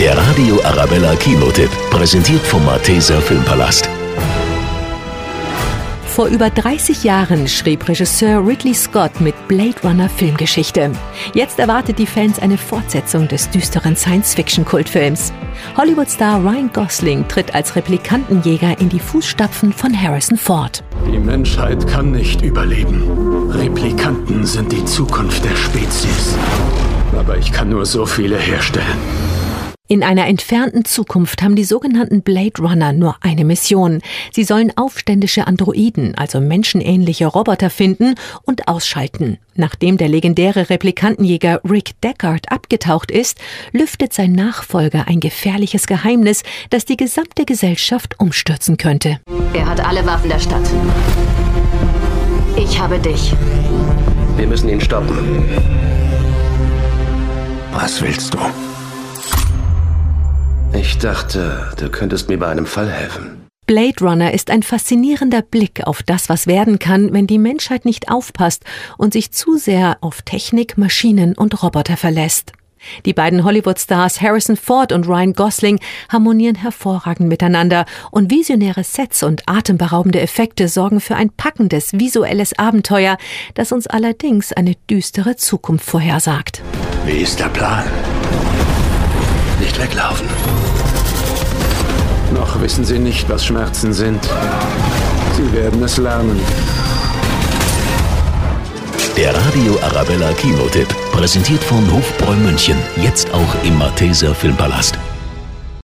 Der Radio Arabella Kinotipp, präsentiert vom Malteser Filmpalast. Vor über 30 Jahren schrieb Regisseur Ridley Scott mit Blade Runner Filmgeschichte. Jetzt erwartet die Fans eine Fortsetzung des düsteren Science-Fiction-Kultfilms. Hollywood-Star Ryan Gosling tritt als Replikantenjäger in die Fußstapfen von Harrison Ford. Die Menschheit kann nicht überleben. Replikanten sind die Zukunft der Spezies. Aber ich kann nur so viele herstellen. In einer entfernten Zukunft haben die sogenannten Blade Runner nur eine Mission. Sie sollen aufständische Androiden, also menschenähnliche Roboter finden und ausschalten. Nachdem der legendäre Replikantenjäger Rick Deckard abgetaucht ist, lüftet sein Nachfolger ein gefährliches Geheimnis, das die gesamte Gesellschaft umstürzen könnte. Er hat alle Waffen der Stadt. Ich habe dich. Wir müssen ihn stoppen. Was willst du? Ich dachte, du könntest mir bei einem Fall helfen. Blade Runner ist ein faszinierender Blick auf das, was werden kann, wenn die Menschheit nicht aufpasst und sich zu sehr auf Technik, Maschinen und Roboter verlässt. Die beiden Hollywood-Stars Harrison Ford und Ryan Gosling harmonieren hervorragend miteinander und visionäre Sets und atemberaubende Effekte sorgen für ein packendes visuelles Abenteuer, das uns allerdings eine düstere Zukunft vorhersagt. Wie ist der Plan? Nicht weglaufen. Noch wissen Sie nicht, was Schmerzen sind. Sie werden es lernen. Der Radio Arabella Kinotipp, präsentiert von Hofbräu München, jetzt auch im Malteser Filmpalast.